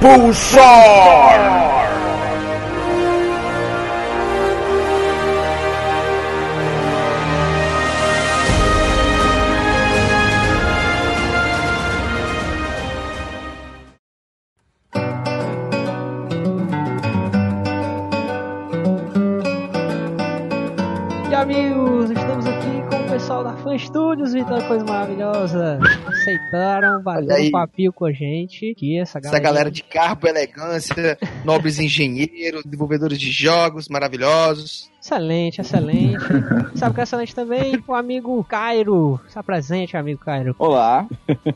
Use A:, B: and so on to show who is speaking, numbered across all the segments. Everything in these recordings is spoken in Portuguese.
A: Pulsar!
B: E amigos, estamos aqui com o pessoal da Fan Studios, Vitor, coisa maravilhosa. Aceitaram, bateram um papinho com a gente. Que essa galera.
C: Essa galera de carbo, elegância, nobres engenheiros, desenvolvedores de jogos maravilhosos.
B: Excelente, excelente. Sabe que é excelente também? O amigo Cairo. Está presente, amigo Cairo.
D: Olá,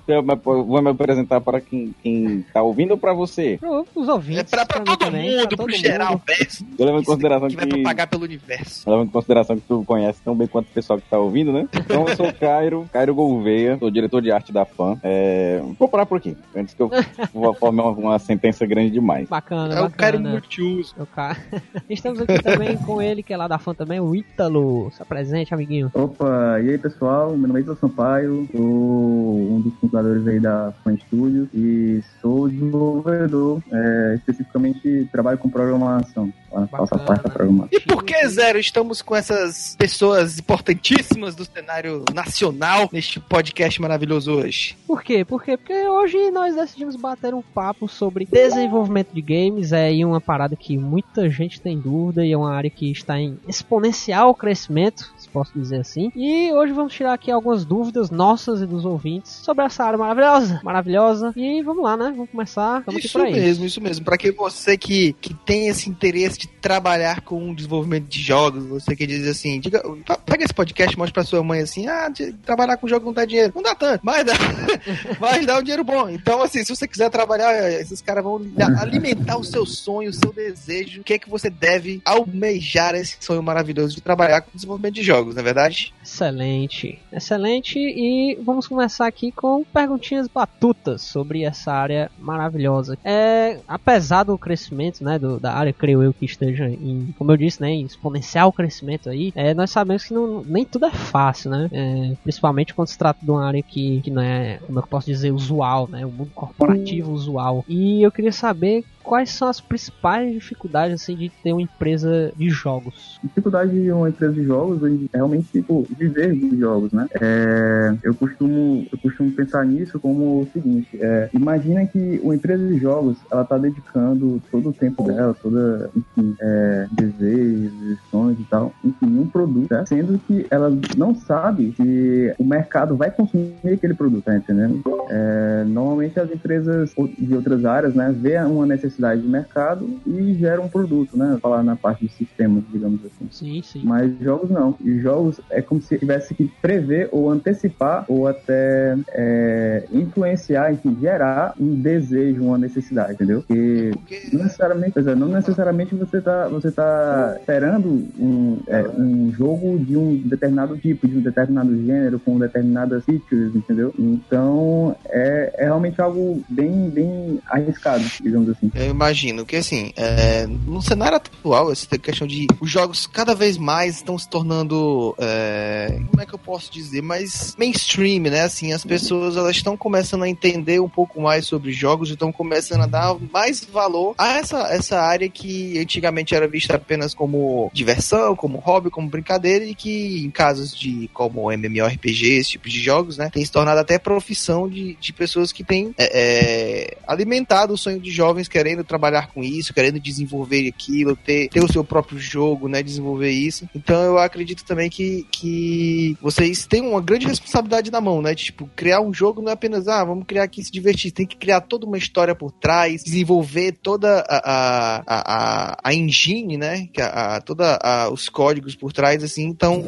D: eu vou me apresentar para quem, quem tá ouvindo ou para você?
B: Pro- Os ouvintes.
C: É pra, pra
B: mim
C: todo
B: também,
C: mundo,
B: pra
C: pro
B: todo
C: geral,
B: mundo.
C: verso.
D: Eu levo em consideração
C: que vai
D: que,
C: propagar pelo universo.
D: levando em consideração que tu conhece tão bem quanto o pessoal que tá ouvindo, né? Então eu sou o Cairo, Cairo Gouveia, sou diretor de arte da FAM. É, vou parar por aqui, antes que eu vou formar uma, uma sentença grande demais.
B: Bacana,
C: É o cara
B: bacana.
C: multiuso.
B: O ca- Estamos aqui também com ele, que é lá da fã também, o Ítalo. Está presente, amiguinho.
E: Opa, e aí pessoal, meu nome é Ítalo Sampaio, sou um dos fundadores aí da Fan Studios e sou desenvolvedor, é, especificamente trabalho com programação, parte da programação.
C: E por que, Zero, estamos com essas pessoas importantíssimas do cenário nacional neste podcast maravilhoso hoje?
B: Por quê? Por quê? Porque hoje nós decidimos bater um papo sobre desenvolvimento de games, é aí uma parada que muita gente tem dúvida e é uma área que está em exponencial crescimento, posso dizer assim. E hoje vamos tirar aqui algumas dúvidas nossas e dos ouvintes sobre essa área maravilhosa, maravilhosa. E vamos lá, né? Vamos começar.
C: Isso mesmo, isso mesmo. Pra que você que, que tem esse interesse de trabalhar com o desenvolvimento de jogos, você que diz assim, diga, pega esse podcast, mostra pra sua mãe assim, ah, trabalhar com jogo não dá dinheiro. Não dá tanto, mas dá, mas dá um dinheiro bom. Então, assim, se você quiser trabalhar, eh, esses caras vão alimentar o seu sonho, o seu desejo, o que é que você deve almejar esse sonho maravilhoso de trabalhar com desenvolvimento de jogos, não é verdade?
B: Excelente, excelente. E vamos começar aqui com perguntinhas batutas sobre essa área maravilhosa. É, apesar do crescimento, né, do- da área, creio eu que esteja em, como eu disse, né, em exponencial crescimento aí, é, nós sabemos que não- nem tudo é fácil, né? É, principalmente quando se trata de uma área que, que não é, como eu posso dizer, usual, né? O mundo corporativo usual. E eu queria saber quais são as principais dificuldades assim de ter uma empresa de jogos.
E: dificuldade de uma empresa de jogos é realmente tipo, viver de jogos, né? É, eu costumo eu costumo pensar nisso como o seguinte: é, imagina que uma empresa de jogos ela tá dedicando todo o tempo dela, toda enfim, é, desejos, sonhos e tal, enfim, um produto, tá? sendo que ela não sabe se o mercado vai consumir aquele produto, tá entendendo? É, normalmente as empresas de outras áreas, né, vê uma necessidade de mercado e gera um produto, né? Falar na parte de sistemas, digamos assim.
B: Sim, sim.
E: Mas jogos não. E jogos é como se tivesse que prever ou antecipar ou até é, influenciar, enfim, gerar um desejo, uma necessidade, entendeu? Porque
C: Porque
E: não necessariamente, é, não necessariamente você tá, você tá esperando um, é, um jogo de um determinado tipo, de um determinado gênero, com determinadas features, entendeu? Então é, é realmente algo bem, bem arriscado, digamos assim.
C: Eu imagino que, assim, é, no cenário atual, essa questão de os jogos cada vez mais estão se tornando, é, como é que eu posso dizer, mais mainstream, né? Assim, as pessoas elas estão começando a entender um pouco mais sobre jogos, estão começando a dar mais valor a essa, essa área que antigamente era vista apenas como diversão, como hobby, como brincadeira e que em casos de como MMORPG, esse tipo de jogos, né, tem se tornado até profissão de, de pessoas que têm é, é, alimentado o sonho de jovens querendo trabalhar com isso, querendo desenvolver aquilo, ter, ter o seu próprio jogo, né, desenvolver isso. Então eu acredito também que, que vocês têm uma grande responsabilidade na mão, né, tipo, criar um jogo não é apenas, ah, vamos criar aqui e se divertir, tem que criar toda uma história por trás, desenvolver toda a, a, a, a, engine, né, a, a, toda a, os códigos por trás, assim, então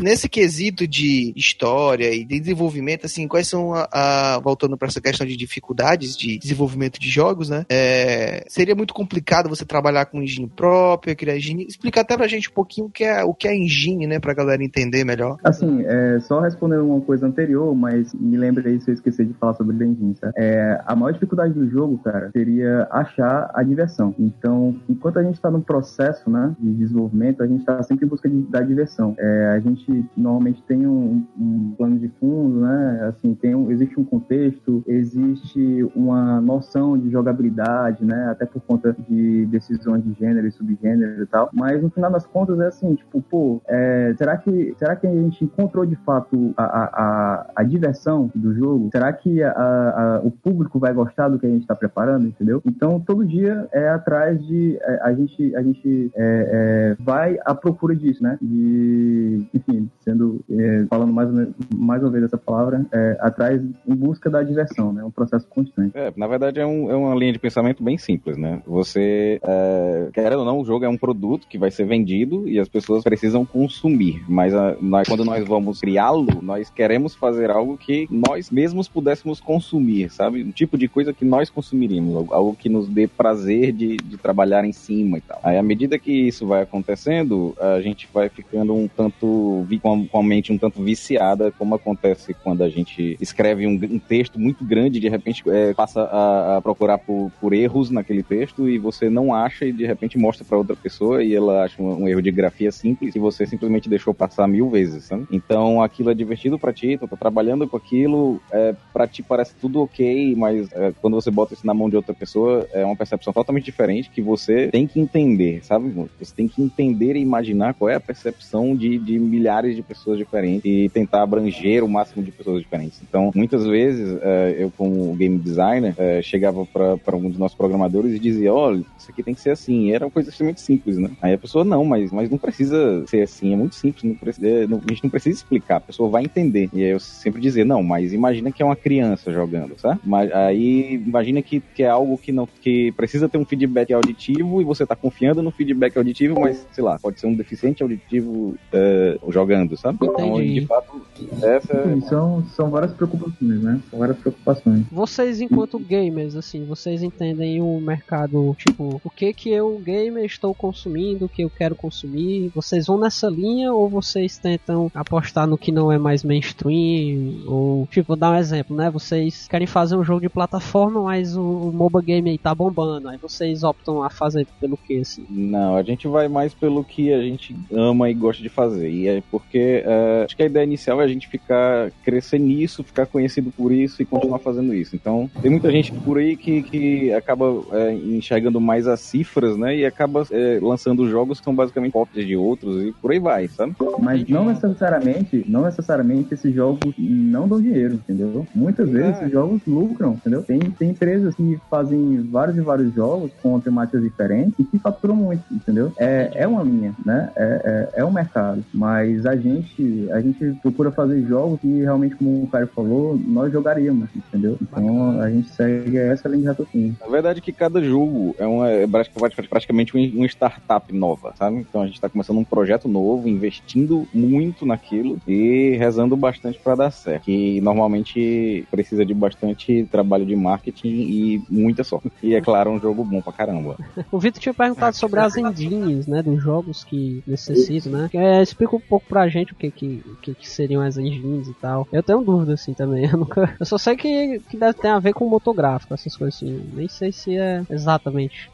C: nesse quesito de história e de desenvolvimento, assim, quais são a, a- voltando para essa questão de dificuldades de desenvolvimento de jogos, né? É, seria muito complicado você trabalhar com engine própria, criar engine. Explica até pra gente um pouquinho o que é, o que é engine, né? Pra galera entender melhor.
E: Assim, é, só respondendo uma coisa anterior, mas me lembra aí se eu esqueci de falar sobre engine, tá? É, a maior dificuldade do jogo, cara, seria achar a diversão. Então, enquanto a gente está no processo, né, de desenvolvimento, a gente está sempre em busca de, da diversão. É, a gente normalmente tem um, um, plano de fundo, né? Assim, tem um, existe um contexto, existe uma noção de jogabilidade, né? Até por conta de decisões de gênero e subgênero e tal. Mas no final das contas é assim, tipo, pô, é, será que será que a gente encontrou de fato a, a, a, a diversão do jogo? Será que a, a, o público vai gostar do que a gente está preparando, entendeu? Então todo dia é atrás de é, a gente a gente é, é, vai à procura disso, né? De enfim, sendo é, falando mais mais uma vez essa palavra, atrás em busca da diversão, né? Um processo constante.
D: É, na verdade é, um, é uma linha de pensamento bem simples, né? Você é, querendo ou não, o jogo é um produto que vai ser vendido e as pessoas precisam consumir, mas a, nós, quando nós vamos criá-lo, nós queremos fazer algo que nós mesmos pudéssemos consumir, sabe? Um tipo de coisa que nós consumiríamos, algo que nos dê prazer de, de trabalhar em cima e tal. Aí, à medida que isso vai acontecendo, a gente vai ficando um tanto, com a mente um tanto viciada, como acontece quando a gente escreve um, um texto muito grande, de repente é, passa a, a procurar por, por, erros naquele texto e você não acha e de repente mostra para outra pessoa e ela acha um, um, erro de grafia simples e você simplesmente deixou passar mil vezes, sabe? Então aquilo é divertido para ti, tu tá trabalhando com aquilo, é, para ti parece tudo ok, mas é, quando você bota isso na mão de outra pessoa, é uma percepção totalmente diferente que você tem que entender, sabe? Você tem que entender e imaginar qual é a percepção de, de milhares de pessoas diferentes e tentar abranger o máximo de pessoas diferentes. Então, muitas vezes, é, eu como game designer, é, chegava para um dos nossos programadores e dizia, olha, isso aqui tem que ser assim. E era uma coisa extremamente simples, né? Aí a pessoa, não, mas, mas não precisa ser assim, é muito simples, não precisa, é, não, a gente não precisa explicar, a pessoa vai entender. E aí eu sempre dizer, não, mas imagina que é uma criança jogando, sabe? Mas aí imagina que, que é algo que não que precisa ter um feedback auditivo e você tá confiando no feedback auditivo, mas, sei lá, pode ser um deficiente auditivo é, jogando, sabe? Então, de fato, essa é...
E: São, são várias preocupações, né? São várias preocupações.
B: Vocês, enquanto gamers, assim, vocês entendem o mercado, tipo, o que que eu, gamer, estou consumindo, o que eu quero consumir? Vocês vão nessa linha ou vocês tentam apostar no que não é mais mainstream? Ou, tipo, vou dar um exemplo, né? Vocês querem fazer um jogo de plataforma, mas o, o MOBA game aí tá bombando. Aí vocês optam a fazer pelo que, assim?
D: Não, a gente vai mais pelo que a gente ama e gosta de fazer. E é porque uh, acho que a ideia inicial é a gente ficar, crescer nisso, ficar conhecido por isso e continuar fazendo isso. Então, tem muita gente por aí que, que acaba é, enxergando mais as cifras, né? E acaba é, lançando jogos que são basicamente cópias de outros e por aí vai, sabe?
E: Mas não necessariamente, não necessariamente esses jogos não dão dinheiro, entendeu? Muitas vezes é. esses jogos lucram, entendeu? Tem, tem empresas que fazem vários e vários jogos com temáticas diferentes e que faturam muito, entendeu? É, é uma linha, né? É, é, é um mercado. Mas a gente, a gente procura fazer jogos que realmente, como o Caio falou, nós jogaríamos, entendeu? Então a gente segue essa linha de raciocínio.
D: Na verdade que cada jogo é uma é praticamente uma startup nova, sabe? Então a gente está começando um projeto novo, investindo muito naquilo e rezando bastante para dar certo. Que normalmente precisa de bastante trabalho de marketing e muita sorte. E é claro, um jogo bom pra caramba.
B: o Vitor tinha perguntado sobre as engines, né, dos jogos que necessitam, né? É, explica um pouco pra gente o que que, o que que seriam as engines e tal. Eu tenho dúvida assim também. Eu, nunca... eu só sei que, que deve ter a ver com motográfico, essas coisas assim. Nem sei se é exatamente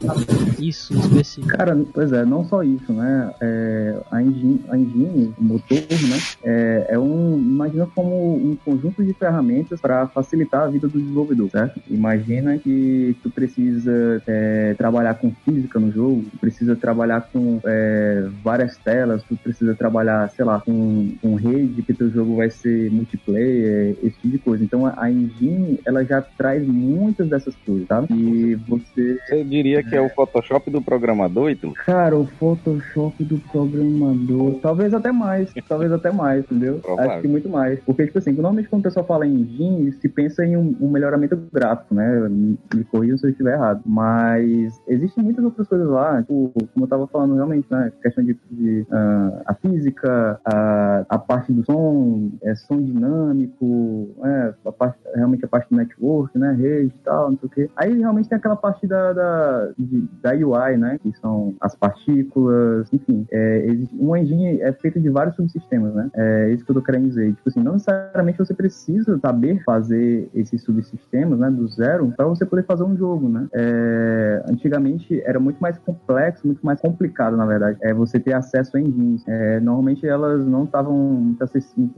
B: isso específico.
E: Cara, pois é, não só isso, né? É, a, engine, a engine, o motor, né? É, é um. Imagina como um conjunto de ferramentas para facilitar a vida do desenvolvedor, certo? Imagina que tu precisa é, trabalhar com física no jogo, tu precisa trabalhar com é, várias telas, tu precisa trabalhar, sei lá, com, com rede, que teu jogo vai ser multiplayer, esse tipo de coisa. Então a engine, ela já traz muitas dessas coisas, tá? E você...
D: Você diria que é o Photoshop do programador, Ítalo?
E: Cara, o Photoshop do programador, talvez até mais, talvez até mais, entendeu? Provável. Acho que muito mais. Porque, tipo assim, normalmente quando o pessoal fala em engine, se pensa em um, um melhoramento gráfico, né? Me, me corrijam se eu estiver errado. Mas existem muitas outras coisas lá, tipo, como eu tava falando realmente, né? Questão de, de uh, a física, a, a parte do som, é, som dinâmico, é, a parte, realmente a parte do network, né? Rede e tal, não sei o quê. Aí realmente tem aquela parte da, da, de, da UI, né? Que são as partículas, enfim. É, existe, uma engine é feita de vários subsistemas, né? É isso que eu tô querendo dizer. Tipo assim, não necessariamente você precisa saber fazer esses subsistemas, né? Do zero, para você poder fazer um jogo, né? É, antigamente era muito mais complexo, muito mais complicado, na verdade, é você ter acesso a engines. É, normalmente elas não estavam muito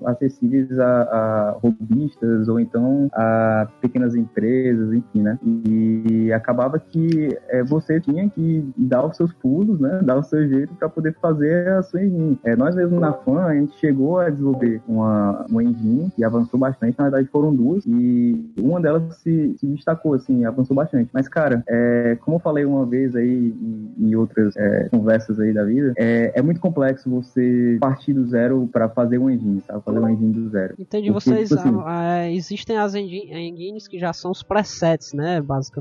E: acessíveis a, a robistas ou então a pequenas empresas, enfim, né? E acabava que é, você tinha que dar os seus pulos, né? Dar o seu jeito para poder fazer a sua engine. É, nós mesmo na FAN, a gente chegou a desenvolver uma, uma engine e avançou bastante. Na verdade, foram duas e uma delas se, se destacou, assim, avançou bastante. Mas, cara, é, como eu falei uma vez aí em, em outras é, conversas aí da vida, é, é muito complexo você partir do zero para fazer um engine, sabe? Fazer um engine do zero.
B: Entendi. Porque, Vocês, tipo assim, ah, existem as engines que já são os presets, né? Basicamente.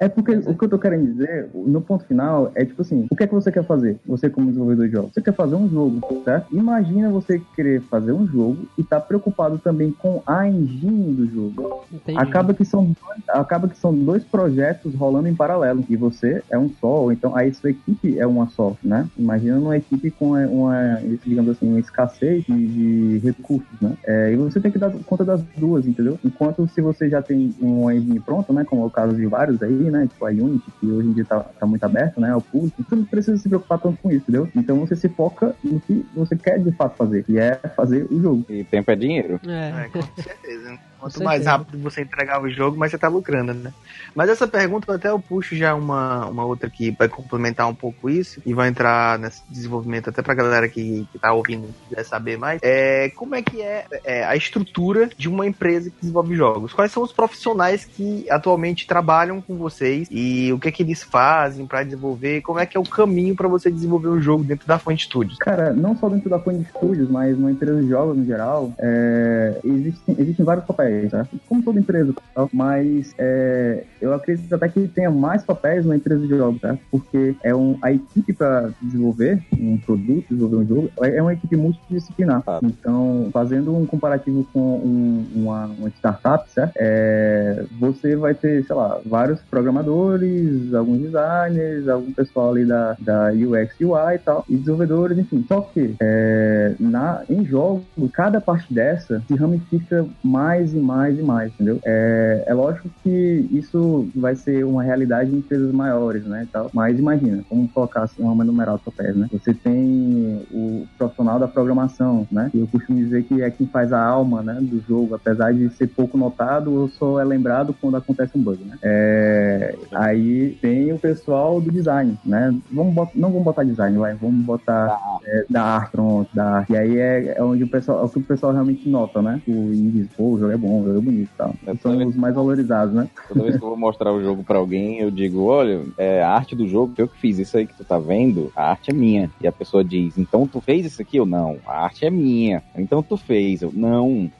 E: É porque o que eu tô querendo dizer, no ponto final, é tipo assim, o que é que você quer fazer? Você como desenvolvedor de jogos? Você quer fazer um jogo, certo? Imagina você querer fazer um jogo e tá preocupado também com a engine do jogo. Entendi. Acaba que são dois, acaba que são dois projetos rolando em paralelo e você é um só, ou então a sua equipe é uma só, né? Imagina uma equipe com uma, digamos assim, uma escassez de, de recursos, né? É, e você tem que dar conta das duas, entendeu? Enquanto se você já tem uma engine pronta, né? Como é o caso de vários aí, né? Tipo a Unity, que hoje em dia tá, tá muito aberto, né? Ao público, você não precisa se preocupar tanto com isso, entendeu? Então você se foca no que você quer de fato fazer, que é fazer o jogo.
D: E tempo é dinheiro.
C: É, é com certeza. Quanto mais rápido você entregar o jogo, mais você tá lucrando, né? Mas essa pergunta até eu puxo já uma, uma outra aqui para complementar um pouco isso e vai entrar nesse desenvolvimento até pra galera que, que tá ouvindo e quiser saber mais. É, como é que é, é, a estrutura de uma empresa que desenvolve jogos? Quais são os profissionais que atualmente trabalham com vocês e o que é que eles fazem para desenvolver? Como é que é o caminho para você desenvolver um jogo dentro da Fonte Studios?
E: Cara, não só dentro da Fonte Studios, mas numa empresa de jogos no geral, é, existem, existem vários papéis papéis, né? como toda empresa, mas é, eu acredito até que tenha mais papéis na empresa de jogos, tá? porque é um, a equipe para desenvolver um produto, desenvolver um jogo, é uma equipe multidisciplinar. Ah. Então, fazendo um comparativo com um, uma, uma, startup, certo? É, você vai ter, sei lá, vários programadores, alguns designers, algum pessoal ali da, da UX, UI e tal, e desenvolvedores, enfim. Só que é, na, em jogos, cada parte dessa se ramifica mais e mais e mais, entendeu? É, é lógico que isso vai ser uma realidade em empresas maiores, né, tal. Mas imagina, vamos colocar assim, uma numeral só pés, né? Você tem o profissional da programação, né? Eu costumo dizer que é quem faz a alma, né, do jogo, apesar de ser pouco notado, só é lembrado quando acontece um bug, né? É, aí tem o pessoal do design, né? Vamos botar, não vamos botar design, vai, vamos botar é, da arte, pronto, da arte. E aí é, é onde o pessoal, é o que o pessoal realmente nota, né? O e diz, pô, o jogo é bom, jogo é bonito e tal. É, são os mais valorizados, né?
D: Toda vez que eu vou mostrar o jogo pra alguém, eu digo, olha, é, a arte do jogo, eu que fiz isso aí que tu tá vendo, a arte é minha. E a pessoa diz, então tu fez isso aqui? Eu, não, a arte é minha. Então tu fez? Eu, não,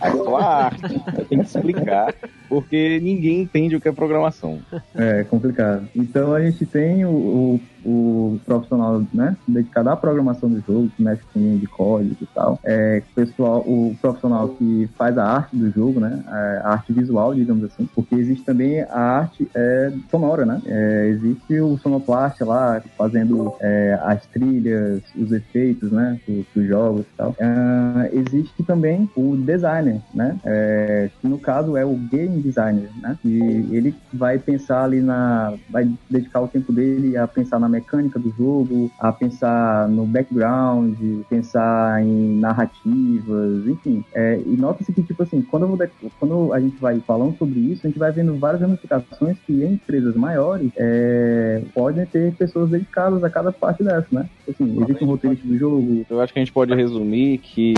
D: é só a arte. Eu tenho que explicar, porque ninguém entende o que é programação.
E: É, complicado. Então a gente tem o, o o profissional, né, dedicado à programação do jogo, que mexe com linha de código e tal, é pessoal, o profissional que faz a arte do jogo, né, a arte visual, digamos assim, porque existe também a arte é, sonora, né, é, existe o sonoplasta lá, fazendo é, as trilhas, os efeitos, né, dos, dos jogos e tal. É, existe também o designer, né, é, que no caso é o game designer, né, e ele vai pensar ali na, vai dedicar o tempo dele a pensar na mecânica do jogo, a pensar no background, pensar em narrativas, enfim. É, e nota-se que, tipo assim, quando, vou, quando, a gente vai falando sobre isso, a gente vai vendo várias ramificações que em empresas maiores é, podem ter pessoas dedicadas a cada parte dessa, né? Assim, existe um roteirista do jogo.
D: Eu acho que a gente pode resumir que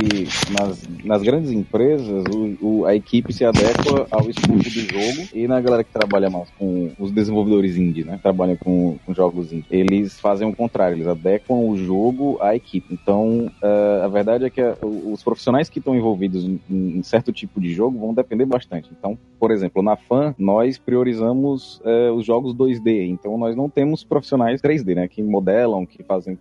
D: nas, nas grandes empresas o, o, a equipe se adequa ao escopo do jogo e na galera que trabalha mais com os desenvolvedores indie, né? Trabalham com, com jogos indie eles fazem o contrário, eles adequam o jogo à equipe. Então, uh, a verdade é que a, os profissionais que estão envolvidos em, certo tipo de jogo vão depender bastante. Então, por exemplo, na FAN, nós priorizamos uh, os jogos 2D, então nós não temos profissionais 3D, né, que modelam, que fazem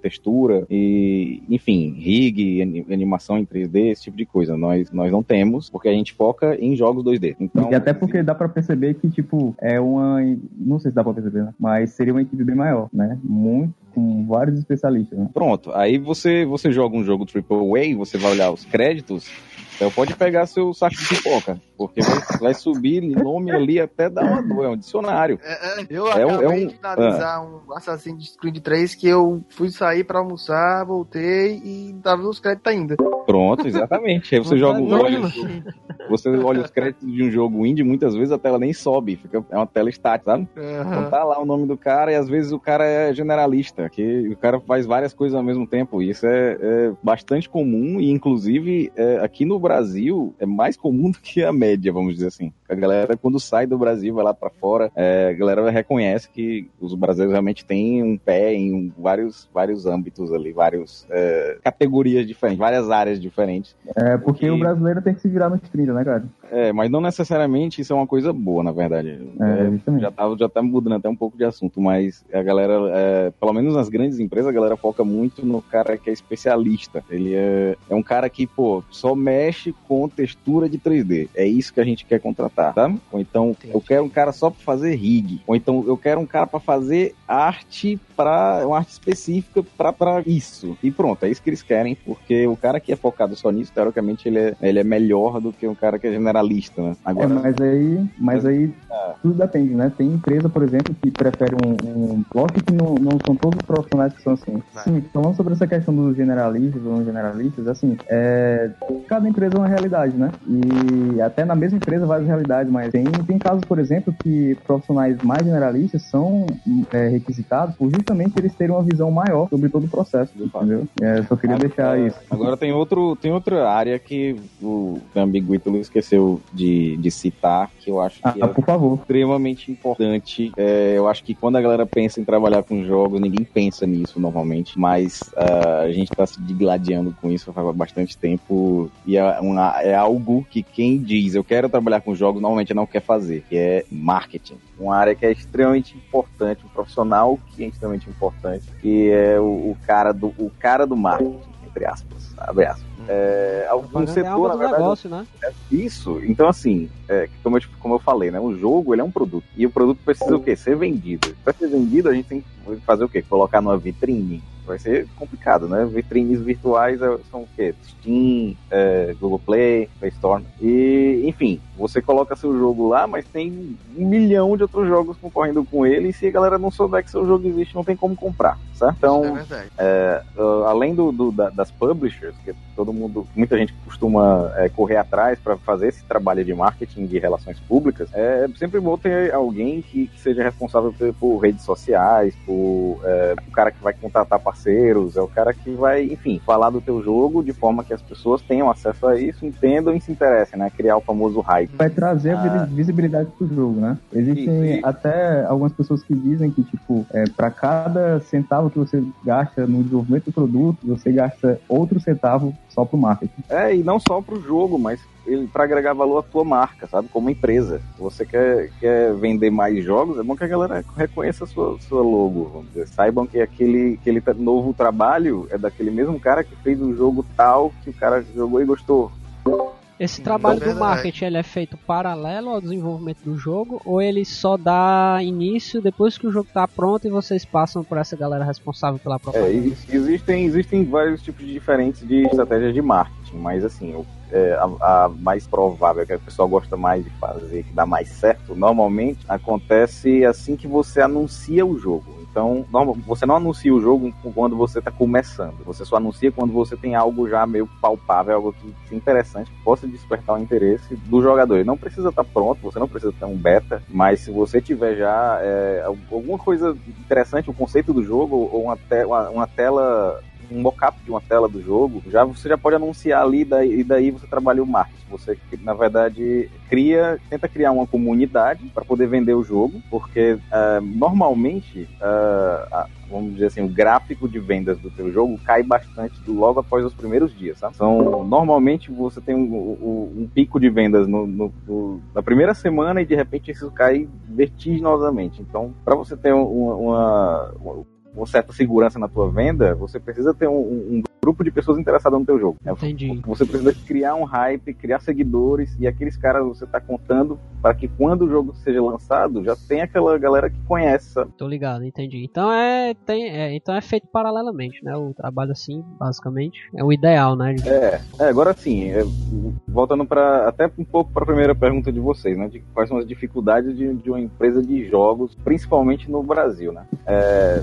D: textura e, enfim, rig, animação em 3D, esse tipo de coisa. Nós, nós não temos, porque a gente foca em jogos 2D. Então,
E: e até porque dá para perceber que, tipo, é uma. Não sei se dá pra perceber, né? Mas seria uma equipe bem maior, né? Muito com vários especialistas. Né?
D: Pronto, aí você, você joga um jogo AAA, você vai olhar os créditos, então pode pegar seu saco de pipoca, porque vai, vai subir nome ali até dar uma dor, é um dicionário.
C: É, é, eu é acabei um, é um, de finalizar ah. um Assassin's Creed 3 que eu fui sair pra almoçar, voltei e tava nos créditos ainda.
D: Pronto, exatamente. Aí você joga olha, você olha os créditos de um jogo indie, muitas vezes a tela nem sobe, fica, é uma tela estática, sabe? Uhum. Então tá lá o nome do cara e às vezes o cara é generalista, que o cara faz várias coisas ao mesmo tempo. E isso é, é bastante comum e inclusive é, aqui no Brasil é mais comum do que a média, vamos dizer assim. A galera, quando sai do Brasil, vai lá para fora, é, a galera reconhece que os brasileiros realmente têm um pé em um, vários, vários âmbitos ali, várias é, categorias diferentes, várias áreas diferentes.
E: É, porque o brasileiro tem que se virar nos 30, né, cara?
D: É, mas não necessariamente isso é uma coisa boa, na verdade. É, é já, tá, já tá mudando até um pouco de assunto, mas a galera, é, pelo menos nas grandes empresas, a galera foca muito no cara que é especialista. Ele é, é um cara que, pô, só mexe mexe com textura de 3D. É isso que a gente quer contratar, tá? Ou então Entendi. eu quero um cara só para fazer rig. Ou então eu quero um cara para fazer arte para uma arte específica para isso. E pronto, é isso que eles querem, porque o cara que é focado só nisso, teoricamente ele é, ele é melhor do que um cara que é generalista, né?
E: Agora, é, mas aí, mas aí é. tudo depende, né? Tem empresa, por exemplo, que prefere um, um lógico que não, não são todos os profissionais que são assim. Sim, falando sobre essa questão dos generalistas ou não generalistas, assim, é, cada empresa é uma realidade, né? E até na mesma empresa várias realidades, mas tem, tem casos, por exemplo, que profissionais mais generalistas são é, requisitados por justamente eles terem uma visão maior sobre todo o processo, entendeu? É, só queria agora, deixar isso.
D: Agora tem, outro, tem outra área que o amigo Ítalo esqueceu de, de citar, que eu acho que
E: ah, é por favor.
D: extremamente importante. É, eu acho que quando a galera pensa em trabalhar com jogos, ninguém pensa nisso normalmente, mas uh, a gente está se digladiando com isso faz bastante tempo e é uma, é algo que quem diz eu quero trabalhar com jogos normalmente não quer fazer, que é marketing. Uma área que é extremamente importante, um profissional que é extremamente importante, que é o, o cara, do, o cara do marketing, entre aspas. Abre aspas. Hum. É, algum é setor, na verdade. Negócio, né? É isso. Então, assim, é, como, eu, como eu falei, né? O jogo ele é um produto. E o produto precisa o quê? Ser vendido. Para ser vendido, a gente tem que fazer o quê? Colocar numa vitrine vai ser complicado, né? Vitrines virtuais é, são o quê? Steam, é, Google Play, Play Store. E, enfim, você coloca seu jogo lá, mas tem um milhão de outros jogos concorrendo com ele. E se a galera não souber que seu jogo existe, não tem como comprar, certo? Então, é é, além do, do da, das publishers, que todo mundo, muita gente costuma é, correr atrás para fazer esse trabalho de marketing de relações públicas, é sempre bom ter alguém que, que seja responsável por, por, redes sociais, por é, o cara que vai contratar parceiros, é o cara que vai, enfim, falar do teu jogo de forma que as pessoas tenham acesso a isso, entendam e se interessem, né? Criar o famoso hype.
E: Vai trazer ah. a visibilidade pro jogo, né? Existem isso, até algumas pessoas que dizem que, tipo, é, para cada centavo que você gasta no desenvolvimento do produto, você gasta outro centavo só pro marketing.
D: É, e não só pro jogo, mas para agregar valor à tua marca, sabe? Como empresa. Você quer, quer vender mais jogos, é bom que a galera reconheça a sua, sua logo, vamos dizer. Saibam que aquele, aquele novo trabalho é daquele mesmo cara que fez um jogo tal que o cara jogou e gostou.
B: Esse trabalho do marketing ele é feito paralelo ao desenvolvimento do jogo ou ele só dá início depois que o jogo está pronto e vocês passam por essa galera responsável pela propaganda?
D: É, existem, existem vários tipos de diferentes de estratégias de marketing, mas assim, o é, a, a, mais provável, que a pessoa gosta mais de fazer, que dá mais certo, normalmente acontece assim que você anuncia o jogo. Então, não, você não anuncia o jogo quando você está começando. Você só anuncia quando você tem algo já meio palpável, algo que, que interessante, que possa despertar o interesse do jogador. Ele não precisa estar tá pronto, você não precisa ter um beta, mas se você tiver já é, alguma coisa interessante, o conceito do jogo, ou uma, te uma, uma tela um mockup de uma tela do jogo, já você já pode anunciar ali daí, e daí você trabalha o marketing. Você, na verdade, cria, tenta criar uma comunidade para poder vender o jogo, porque uh, normalmente, uh, vamos dizer assim, o gráfico de vendas do teu jogo cai bastante logo após os primeiros dias, sabe? Então, normalmente você tem um, um, um pico de vendas no, no, no, na primeira semana e de repente isso cai vertiginosamente. Então, para você ter uma, uma, uma certa segurança na tua venda, você precisa ter um, um grupo de pessoas interessadas no teu jogo.
B: Né? Entendi.
D: Você precisa criar um hype, criar seguidores e aqueles caras você tá contando para que quando o jogo seja lançado já tem aquela galera que conhece. Sabe?
B: Tô ligado, entendi. Então é, tem, é, então é feito paralelamente, né? O trabalho assim, basicamente, é o ideal, né?
D: É, é agora sim, é, voltando para até um pouco para a primeira pergunta de vocês, né? De quais são as dificuldades de, de uma empresa de jogos, principalmente no Brasil, né? É,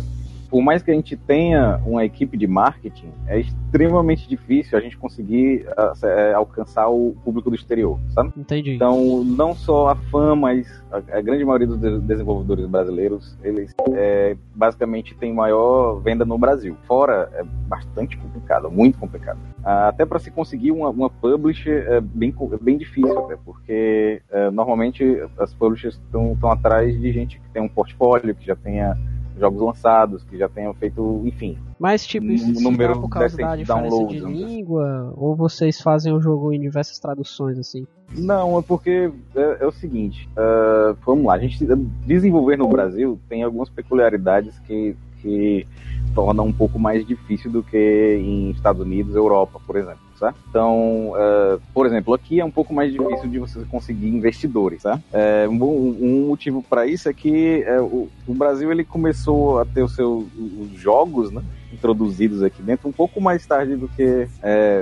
D: por mais que a gente tenha uma equipe de marketing, é extremamente difícil a gente conseguir uh, alcançar o público do exterior, sabe?
B: Entendi.
D: Então, não só a fã, mas a, a grande maioria dos desenvolvedores brasileiros, eles é, basicamente têm maior venda no Brasil. Fora é bastante complicado, muito complicado. Uh, até para se conseguir uma, uma publisher é bem, é bem difícil, até, porque uh, normalmente as publishers estão atrás de gente que tem um portfólio, que já tenha jogos lançados, que já tenham feito, enfim.
B: Mas, tipo, isso um número por causa da diferença de língua? Ou vocês fazem o jogo em diversas traduções, assim?
D: Não, é porque é, é o seguinte, uh, vamos lá, a gente desenvolver no Brasil tem algumas peculiaridades que, que tornam um pouco mais difícil do que em Estados Unidos, Europa, por exemplo. Tá? Então, uh, por exemplo, aqui é um pouco mais difícil de você conseguir investidores. Tá? É, um, um, motivo para isso é que é, o, o, Brasil ele começou a ter os seus os jogos né, introduzidos aqui dentro um pouco mais tarde do que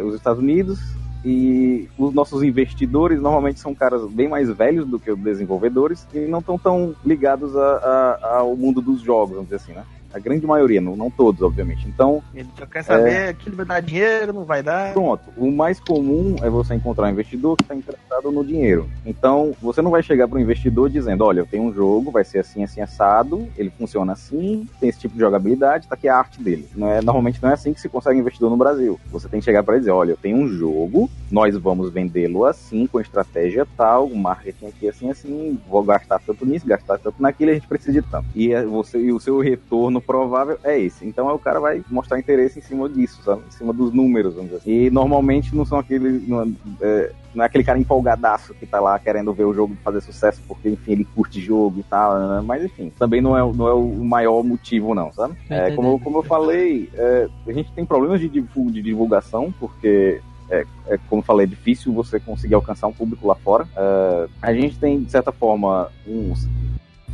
D: os Estados Unidos. E os nossos investidores normalmente são caras bem mais velhos do que os desenvolvedores e não estão tão ligados a, a, ao mundo dos jogos, vamos dizer assim, né? A grande maioria, não, não todos, obviamente. Então.
C: Ele só quer saber é... que ele vai dar dinheiro, não vai dar.
D: Pronto. O mais comum é você encontrar um investidor que está interessado no dinheiro. Então, você não vai chegar para o investidor dizendo: olha, eu tenho um jogo, vai ser assim, assim, assado, ele funciona assim, tem esse tipo de jogabilidade, tá aqui a arte dele. Não é, normalmente não é assim que se consegue investidor no Brasil. Você tem que chegar para dizer: olha, eu tenho um jogo, nós vamos vendê-lo assim, com estratégia tal, o marketing aqui assim, assim, vou gastar tanto nisso, gastar tanto naquilo, a gente precisa de tanto. E, é você, e o seu retorno provável é esse. Então o cara vai mostrar interesse em cima disso, sabe? Em cima dos números, vamos dizer assim. E normalmente não são aquele. Não é, não é aquele cara empolgadaço que tá lá querendo ver o jogo fazer sucesso porque, enfim, ele curte jogo e tal, né? Mas enfim, também não é, não é o maior motivo, não, sabe? É, como, como eu falei, é, a gente tem problemas de, de divulgação, porque é, é, como falei, é difícil você conseguir alcançar um público lá fora. Uh, a gente tem, de certa forma, uns,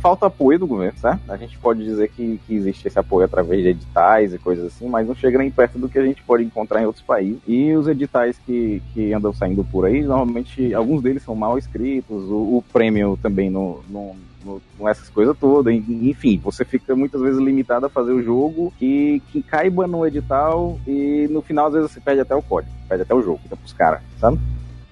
D: falta apoio do governo, certo? A gente pode dizer que, que existe esse apoio através de editais e coisas assim, mas não chega nem perto do que a gente pode encontrar em outros países. E os editais que, que andam saindo por aí, normalmente, alguns deles são mal escritos, o, o prêmio também não, não com essas coisas todas. Enfim, você fica muitas vezes limitado a fazer o jogo que, que caiba no edital e no final, às vezes, você perde até o código, perde até o jogo, fica pros caras, sabe?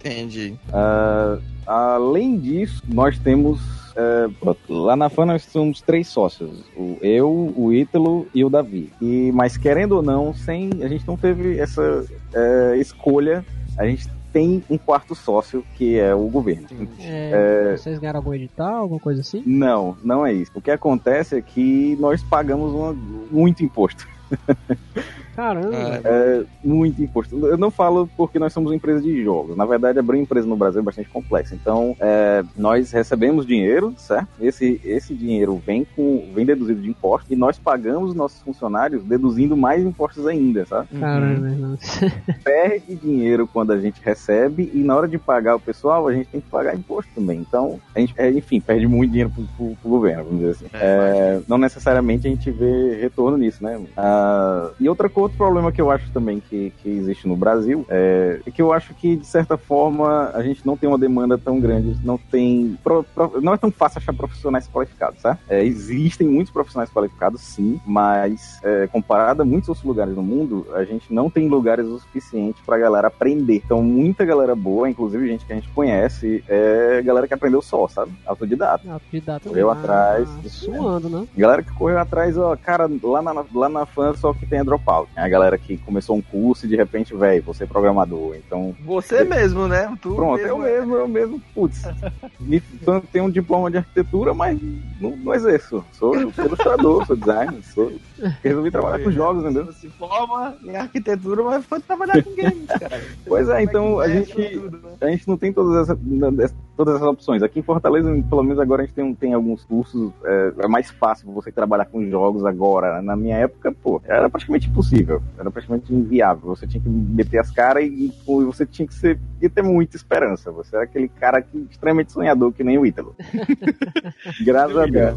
C: Entendi.
D: Uh, além disso, nós temos é, lá na FAN nós somos três sócios. O, eu, o Ítalo e o Davi. E, mas querendo ou não, sem, a gente não teve essa é, escolha. A gente tem um quarto sócio, que é o governo.
B: É, é... Vocês ganharam algum edital, alguma coisa assim?
D: Não, não é isso. O que acontece é que nós pagamos uma, muito imposto.
B: Caramba.
D: É, é, muito imposto. Eu não falo porque nós somos uma empresa de jogos. Na verdade, abrir empresa no Brasil é bastante complexo. Então, é, nós recebemos dinheiro, certo? Esse, esse dinheiro vem com vem deduzido de impostos e nós pagamos nossos funcionários deduzindo mais impostos ainda, sabe?
B: Caramba.
D: Uhum. Perde dinheiro quando a gente recebe e na hora de pagar o pessoal, a gente tem que pagar imposto também. Então, a gente, é, enfim, perde muito dinheiro pro, pro, pro governo, vamos dizer assim. É, é não necessariamente a gente vê retorno nisso, né? Ah, e outra coisa outro problema que eu acho também que, que existe no Brasil é, é, que eu acho que, de certa forma, a gente não tem uma demanda tão grande, não tem. Pro, pro, não é tão fácil achar profissionais qualificados, tá? É, existem muitos profissionais qualificados, sim, mas é, comparado a muitos outros lugares no mundo, a gente não tem lugares o suficiente pra galera aprender. Então, muita galera boa, inclusive gente que a gente conhece, é galera que aprendeu só, sabe? Autodidata.
B: Autodidata.
D: Correu ah, atrás.
B: Suando, né?
D: Galera que correu atrás, ó, cara, lá na, lá na fã só que tem é dropout A galera que começou um curso e de repente, velho, você é programador. Então.
C: Você mesmo, né? Tu
D: Pronto,
C: mesmo,
D: eu mesmo, eu mesmo. Putz, me- tenho um diploma de arquitetura, mas não, não exerço. Sou, sou ilustrador, sou designer, sou. Resolvi trabalhar com jogos, entendeu?
C: Se forma em arquitetura, mas foi trabalhar com games, cara.
D: Pois é, então a gente,
C: Tudo, né?
D: a gente não tem todas essas, todas essas opções. Aqui em Fortaleza, pelo menos agora a gente tem, tem alguns cursos, é, é mais fácil você trabalhar com jogos agora. Na minha época, pô, era praticamente impossível, era praticamente inviável. Você tinha que meter as caras e, pô, você tinha que ser, que ter muita esperança. Você era aquele cara que, extremamente sonhador, que nem o Ítalo. Graças a Deus.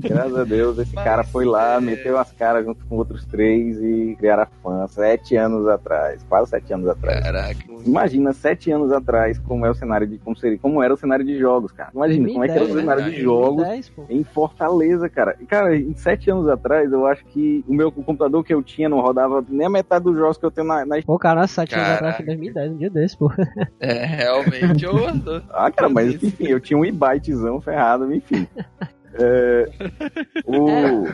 D: Graças a Deus, esse
C: Mas,
D: cara foi lá,
C: é-
D: meteu as caras junto com outros três e criaram a fã sete anos atrás, quase sete anos atrás.
C: Caraca.
D: Imagina sete anos atrás como é o cenário de como seria, como era o cenário de jogos, cara. Imagina como é que era o
B: 2010,
D: cenário
C: né,
D: de jogos
B: 2010, pô.
D: em Fortaleza, cara. E, Cara, em sete anos atrás, eu acho que o meu o computador que eu tinha não rodava nem a metade dos jogos que eu tenho na. na...
B: Pô, cara, 7 anos atrás, foi 2010, um dia desse, pô.
C: É, realmente, eu...
D: Ah, cara, mas enfim, eu tinha um e-bytezão ferrado, enfim. É, o,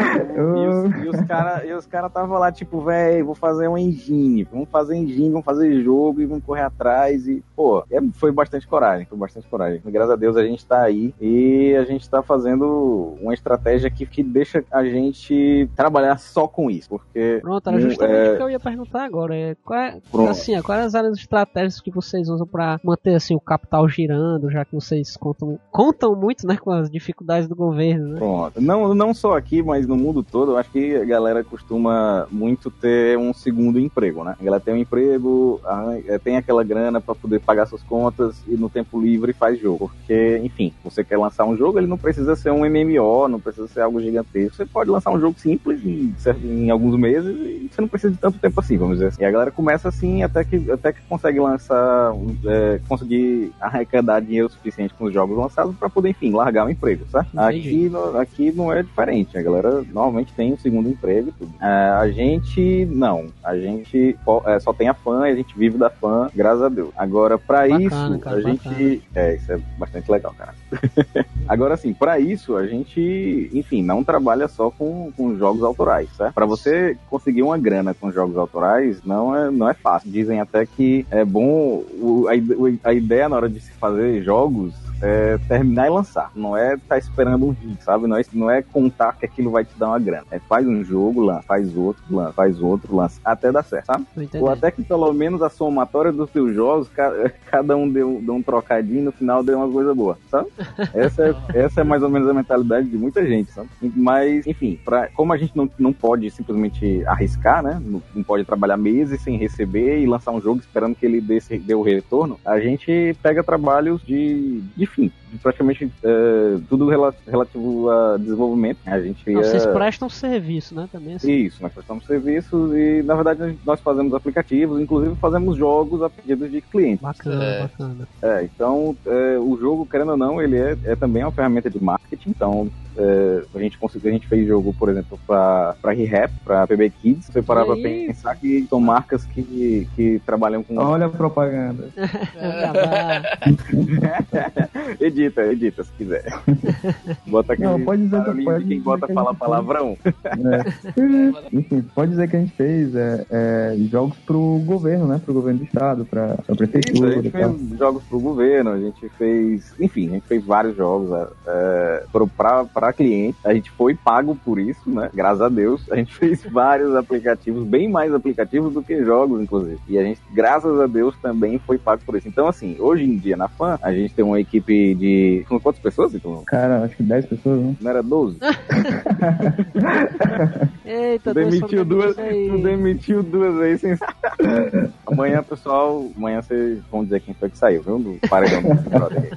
D: E os, e os caras e os cara tava lá, tipo, velho, vou fazer uma engine, vamos fazer engine, vamos fazer jogo e vamos correr atrás. E, pô, é- foi bastante coragem, foi bastante coragem. Graças a Deus a gente tá aí e a gente tá fazendo uma estratégia que, que deixa a gente trabalhar só com isso, porque.
B: Pronto, era justamente
D: é.
B: o que eu ia perguntar agora. É, qual é,
D: Pronto.
B: assim, é, quais as áreas estratégias que vocês usam pra manter assim, o capital girando, já que vocês contam, contam muito né, com as dificuldades do governo, né?
D: Pronto. Não, não só aqui, mas no mundo todo, eu acho que a galera costuma muito ter um segundo emprego, né? A galera tem um emprego, eh, tem aquela grana pra poder pagar suas contas e no tempo livre faz jogo. Porque, enfim, você quer lançar um jogo, ele não precisa ser um MMO, não precisa ser algo gigantesco. Você pode lançar um jogo simples em, em alguns meses e você não precisa de tanto tempo assim, vamos dizer assim. E a galera começa assim até que, até que consegue lançar, eh, conseguir arrecadar dinheiro suficiente com os jogos lançados pra poder, enfim, largar o emprego, certo?
B: Entendi.
D: Aqui, no- aqui não é diferente. A galera normalmente tem um segundo emprego e tudo. É, a gente, não. A gente é, só tem a fã e a gente vive da fã, graças a Deus. Agora, pra
B: Bacana,
D: isso,
B: cara,
D: a gente.
B: bacana.
D: É, isso é bastante legal, cara. Agora, assim, pra isso, a gente, enfim, não trabalha só com, com jogos autorais, certo? Pra você conseguir uma grana com jogos autorais, não é, não é fácil. Dizem até que é bom. o- a, a ideia na hora de se fazer jogos é terminar e lançar. Não é estar esperando um hit, sabe? Não é, não é contar que aquilo vai te dar uma grana. É faz um jogo, lança, faz outro, lança, faz outro, lança, até dar certo, sabe? Ou até que pelo menos a somatória dos teus jogos, ca- cada um deu, deu um trocadinho no final deu uma coisa boa, sabe? Essa é, essa é mais ou menos a mentalidade de muita gente, sabe? Mas, enfim, pra, como a gente não, não pode simplesmente arriscar, né? Não, não pode trabalhar meses sem receber e lançar um jogo esperando que ele dê, dê o retorno, a gente pega trabalhos de, de fim, de praticamente é, tudo rela- relativo a desenvolvimento. A gente
B: Não,
D: cria-
B: vocês prestam serviço, né? Também assim.
D: isso, nós prestamos serviços e, na verdade, nós fazemos aplicativos, inclusive fazemos jogos a pedido de clientes.
B: Bacana,
C: É.
B: bacana.
D: É, então, é, o jogo, querendo ou não, ele é, é também uma ferramenta de marketing. Então, é, a gente conseguiu, a gente fez jogo, por exemplo, para para ReHap, para PB Kids. Você parar pra pensar que são marcas que, que trabalham com.
E: Olha a propaganda.
D: edita, edita, se quiser. Bota aquele
E: Não, pode dizer que- pode
D: de quem bota
E: que a
D: falar
E: gente
D: palavrão.
E: É. Enfim, pode dizer que a gente fez é, é, jogos pro governo, né? Pro governo do estado, pra, pra
D: Isso, a
E: prefeitura
D: gente fez jogos pro governo, a gente fez, enfim, a gente fez vários jogos é, pro- pra, pra cliente. A gente foi pago por isso, né? Graças a Deus. A gente fez vários aplicativos, bem mais aplicativos do que jogos, inclusive. E a gente, graças a Deus, também foi pago por isso. Então, assim, hoje em dia na FAN, a gente tem uma equipe de. São quantas pessoas, então?
E: Cara, acho que 10 pessoas, né?
D: Não era 12?
B: Eita,
D: demitiu duas, tu demitiu duas aí sem. amanhã, pessoal, amanhã vocês vão dizer quem foi que saiu, viu? Do paredão do.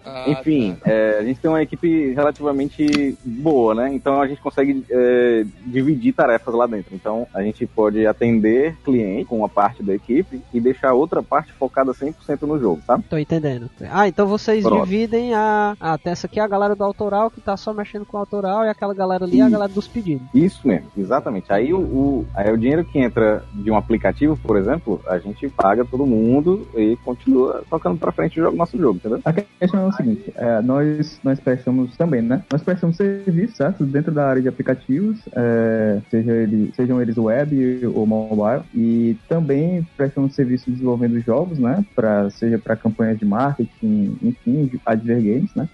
C: Ah,
D: Enfim, é, a gente tem uma equipe relativamente boa, né? Então a gente consegue é, dividir tarefas lá dentro. Então a gente pode atender cliente com uma parte da equipe e deixar outra parte focada 100% no jogo, sabe?
B: Tô entendendo. Ah, então vocês
D: Pronto.
B: dividem a. Ah, tem essa aqui é a galera do autoral que tá só mexendo com o autoral e aquela galera ali é a galera dos pedidos.
D: Isso mesmo, exatamente. Aí o, o- aí o dinheiro que entra de um aplicativo, por exemplo, a gente paga paga todo mundo e continua tocando pra frente o jogo, nosso jogo, entendeu?
E: A questão é o seguinte, é, nós, nós prestamos também, né? Nós prestamos serviços, certo? Dentro da área de aplicativos, é, seja ele, sejam eles web ou mobile, e também prestamos serviços desenvolvendo jogos, né? Pra, seja para campanhas de marketing, enfim, advergames, né?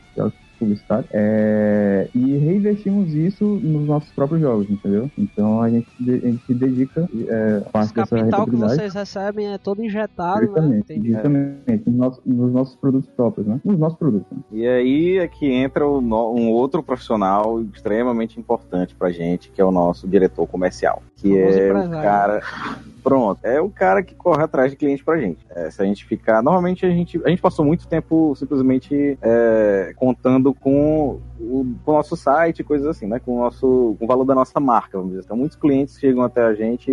E: Publicitário, é, e reinvestimos isso nos nossos próprios jogos, entendeu? Então a gente, a gente se dedica é, a
B: Esse capital que vocês recebem é todo injetado,
E: justamente,
B: né?
E: Justamente, nos nossos, nos nossos produtos próprios, né? Nos nossos produtos. Né?
D: E aí é que entra o, um outro profissional extremamente importante pra gente, que é o nosso diretor comercial, que é o cara Pronto. É o cara que corre atrás de cliente pra gente. É, se a gente ficar. Normalmente a gente, a gente passou muito tempo simplesmente é, contando com o, com o nosso site, coisas assim, né? Com o nosso com o valor da nossa marca, vamos dizer. Então, muitos clientes chegam até a gente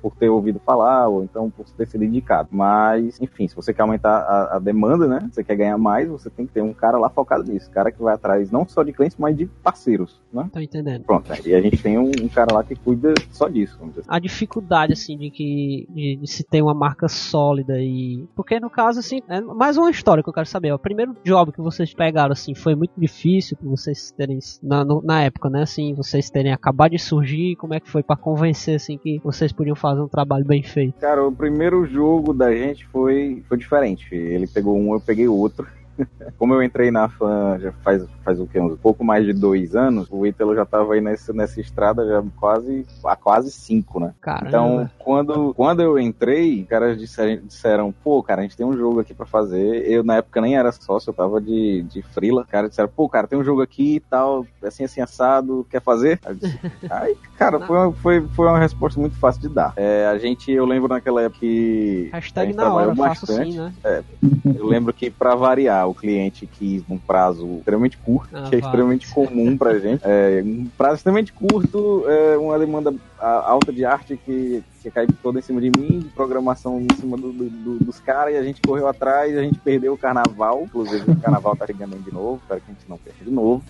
D: por ter ouvido falar ou então por ter sido indicado. Mas, enfim, se você quer aumentar a, a demanda, né? Você quer ganhar mais, você tem que ter um cara lá focado nisso. Cara que vai atrás não só de clientes, mas de parceiros, né?
B: Tô entendendo.
D: Pronto. E a gente tem um, um cara lá que cuida só disso, dizer.
B: A dificuldade, assim, de que de, de, se ter uma marca sólida e. Porque no caso, assim, é mais uma história que eu quero saber. O primeiro job que vocês pegaram, assim, foi muito difícil pra vocês terem. Na, na época, né? Assim, vocês terem acabado de surgir. Como é que foi para convencer, assim, que vocês podiam fazer um trabalho bem feito?
D: Cara, o primeiro jogo da gente foi, foi diferente. Ele pegou um, eu peguei outro. Como eu entrei na fã já faz, faz o quê? Um pouco mais de dois anos, o Ítalo já tava aí nessa, nessa estrada já quase há quase cinco, né?
B: Caramba.
D: Então, quando, quando eu entrei, os caras disseram, disseram, pô, cara, a gente tem um jogo aqui pra fazer. Eu, na época, nem era sócio, eu tava de, de frila. Os caras disseram, pô, cara, tem um jogo aqui e tal, assim, assim, assado, quer fazer? Aí, disse, Aí cara, foi uma, foi, foi uma resposta muito fácil de dar. É, a gente, eu lembro naquela época que.
B: Hashtag na hora, bastante. sim, né?
D: É, eu lembro que, pra variar, o cliente quis um prazo extremamente curto, ah, que é extremamente comum pra gente. É, um prazo extremamente curto, é, uma demanda alta de arte que, que cai toda em cima de mim, de programação em cima do, do, dos caras, e a gente correu atrás, a gente perdeu o carnaval, inclusive o carnaval tá chegando de novo, espero que a gente não perca de novo.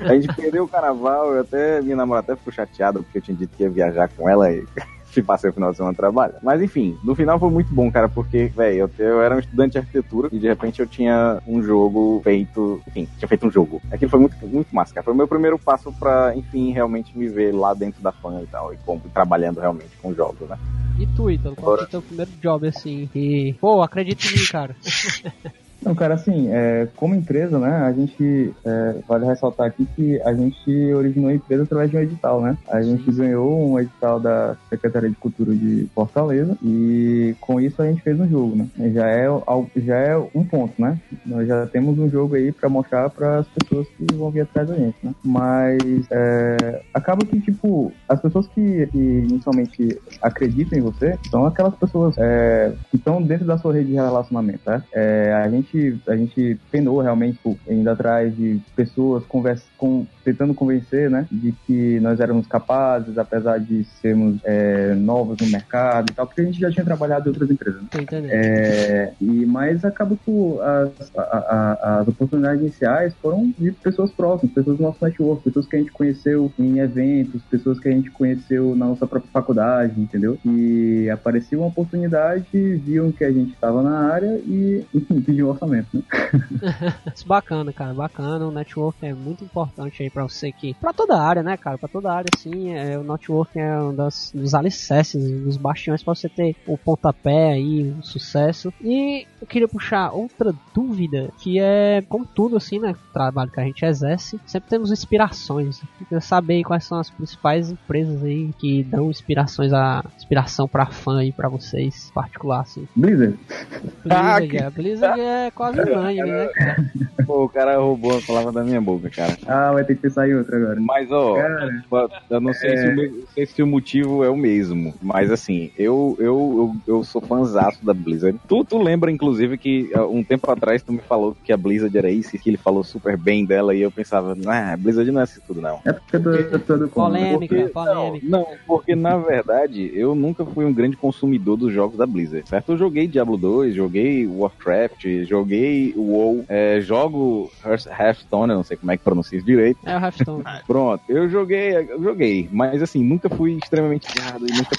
D: A gente perdeu o carnaval, eu até, minha namorada até ficou chateada, porque eu tinha dito que ia viajar com ela e se passei o final de semana trabalho. Mas enfim, no final foi muito bom, cara, porque, velho, eu, eu era um estudante de arquitetura e de repente eu tinha um jogo feito, enfim, tinha feito um jogo. Aquilo foi muito, muito massa, cara. Foi o meu primeiro passo pra, enfim, realmente me ver lá dentro da fã e tal, e como, trabalhando realmente com jogos, né?
B: E tu, Ítalo, qual foi o teu primeiro job assim? E, pô, acredito em mim, cara.
E: Não, cara, assim, é, como empresa, né, a gente, é, vale ressaltar aqui que a gente originou a empresa através de um edital, né? A gente ganhou um edital da Secretaria de Cultura de Fortaleza e com isso a gente fez um jogo, né? Já é, já é um ponto, né? Nós já temos um jogo aí para mostrar para as pessoas que vão vir atrás da gente, né? Mas é, acaba que, tipo, as pessoas que, que inicialmente acreditam em você são aquelas pessoas é, que estão dentro da sua rede de relacionamento, né? É, a gente gente, a gente penou realmente tipo, indo atrás de pessoas conversa, com, tentando convencer, né, de que nós éramos capazes, apesar de sermos é, novos no mercado e tal, porque a gente já tinha trabalhado em outras empresas. Né? É, e, mas acaba que as, a, a, as oportunidades iniciais foram de pessoas próximas, pessoas do nosso network, pessoas que a gente conheceu em eventos, pessoas que a gente conheceu na nossa própria faculdade, entendeu? E apareceu uma oportunidade, viam que a gente estava na área e, enfim, pediu orçamento, né?
B: bacana, cara, bacana. O network é muito importante aí para você que. para toda a área, né, cara? Para toda a área, sim. É, o network é um das, dos alicerces, dos bastiões para você ter o pontapé aí, o sucesso. E eu queria puxar outra dúvida, que é, como tudo, assim, né? O trabalho que a gente exerce, sempre temos inspirações. Eu queria saber quais são as principais empresas aí que dão inspirações, a inspiração para fã aí para vocês, particular, assim.
E: Blizzard.
B: Blizzard, ah, é. Blizzard é quase unânime, né, cara?
D: Pô, o cara roubou a palavra da minha boca, cara.
E: Ah, vai ter que pensar em outra agora.
D: Mas, ó, cara, eu não sei, é... se o, sei, se o, motivo é o mesmo, mas assim, eu, eu, eu, eu sou fãzaço da Blizzard. Tu, tu lembra, inclusive, que um tempo atrás tu me falou que a Blizzard era isso, que ele falou super bem dela, e eu pensava, ah, a Blizzard não é isso tudo, não.
E: É porque eu tô, todo
B: Polêmica, porque, polêmica.
D: Não, não, porque na verdade, eu nunca fui um grande consumidor dos jogos da Blizzard, certo? Eu joguei Diablo 2, joguei Warcraft, joguei joguei o WoW, é, jogo Hearthstone, eu não sei como é que pronuncia isso direito.
B: É o Hearthstone.
D: Pronto, eu joguei, eu joguei, mas assim, nunca fui extremamente ligado e nunca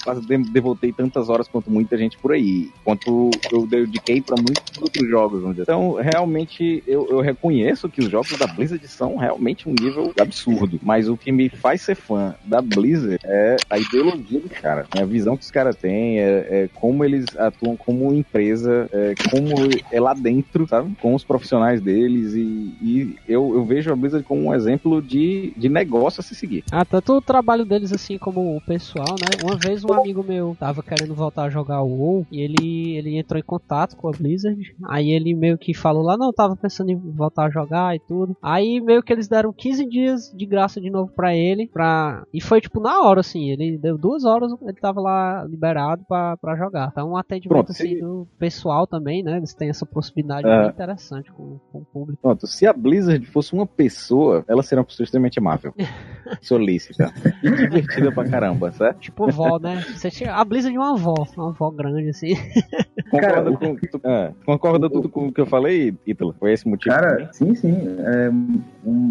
D: devotei tantas horas quanto muita gente por aí, quanto eu dediquei pra muitos outros jogos. vamos dizer. Então, realmente, eu, eu reconheço que os jogos da Blizzard são realmente um nível absurdo, mas o que me faz ser fã da Blizzard é a ideologia dos caras, né? a visão que os caras têm, é, é como eles atuam como empresa, é, como é lá dentro, sabe? Com os profissionais deles e, e eu, eu vejo a Blizzard como um exemplo de, de negócio a se seguir.
B: Ah, tanto o trabalho deles assim como o pessoal, né? Uma vez um amigo meu tava querendo voltar a jogar o WoW e ele, ele entrou em contato com a Blizzard. Aí ele meio que falou lá, não, tava pensando em voltar a jogar e tudo. Aí meio que eles deram 15 dias de graça de novo pra ele. Pra... E foi tipo na hora, assim. Ele deu duas horas, ele tava lá liberado pra, pra jogar. Então um atendimento
D: Pronto,
B: assim
D: se-
B: do pessoal também, né? Eles têm essa
D: É.
B: bem interessante com, com o público.
D: Pronto, se a Blizzard fosse uma pessoa, ela seria uma pessoa extremamente amável, solícita e divertida pra caramba, certo?
B: Tipo vó, né? Você tinha a Blizzard de uma avó, uma avó grande assim.
D: Concorda, com, tu- é, concorda tudo com o que eu falei, Ítalo? Foi esse o motivo?
E: Cara,
D: também?
E: sim, sim. É, um-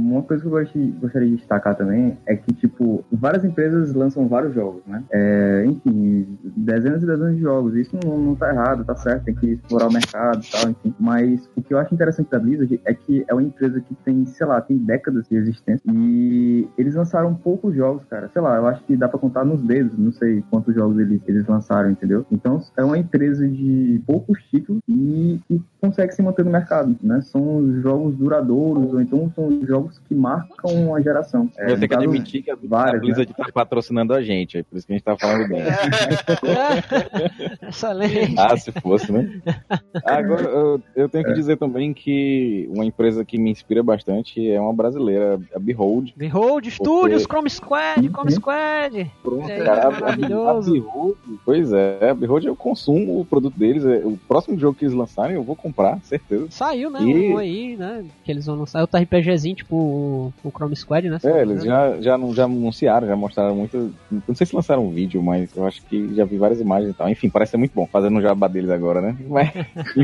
E: uma coisa que eu gosto de- gostaria de destacar também é que, tipo, várias empresas lançam vários jogos, né? É, enfim, dezenas e dezenas de jogos. Isso não, não tá errado, tá certo, tem que explorar o mercado e tal, enfim. Mas o que eu acho interessante da Blizzard é que é uma empresa que tem, sei lá, tem décadas de existência e eles lançaram poucos jogos, cara. Sei lá, eu acho que dá pra contar nos dedos, não sei quantos jogos eles, eles lançaram, entendeu? Então é uma empresa de poucos títulos e, e consegue se manter no mercado, né? São jogos duradouros, ou então são jogos que marcam a geração. É,
D: eu tenho
E: no
D: que
E: caso,
D: admitir que a,
E: várias,
D: a Blizzard tá patrocinando a gente, é por isso que a gente tá falando bem.
B: Excelente.
D: Ah, se fosse, né? Agora, eu, eu tenho que dizer também que uma empresa que me inspira bastante é uma brasileira, a Behold.
B: Behold Studios, Chrome Squad, Chrome Squad.
D: Pronto,
B: É,
D: cara,
B: maravilhoso.
D: a Behold, pois é, a Behold eu consumo o produto deles, é, o próximo jogo que eles lançarem eu vou comprar, certeza.
B: Saiu, né?
D: E-
B: Um aí, né? Que eles vão lançar. Outro RPGzinho, tipo o, o Chrome Squad, né?
D: É, eles já, já, já anunciaram, já mostraram muito. Não sei se lançaram um vídeo, mas eu acho que já vi várias imagens e tal. Enfim, parece ser muito bom. Fazendo um jabá deles agora, né? Mas,